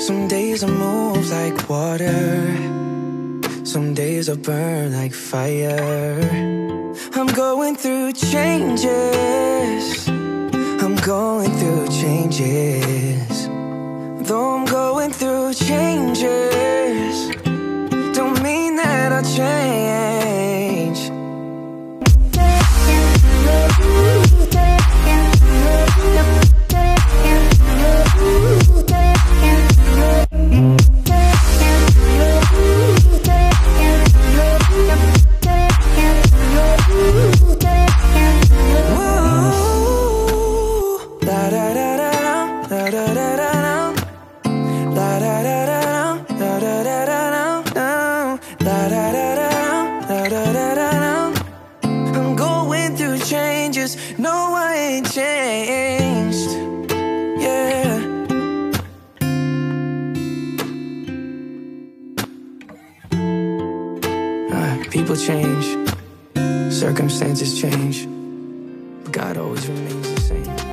Some days I move like water. Some days I burn like fire. I'm going through changes. I'm going through changes. Though I'm going through changes, don't mean that I change. Changes, no I ain't changed. Yeah. Uh, people change, circumstances change, but God always remains the same.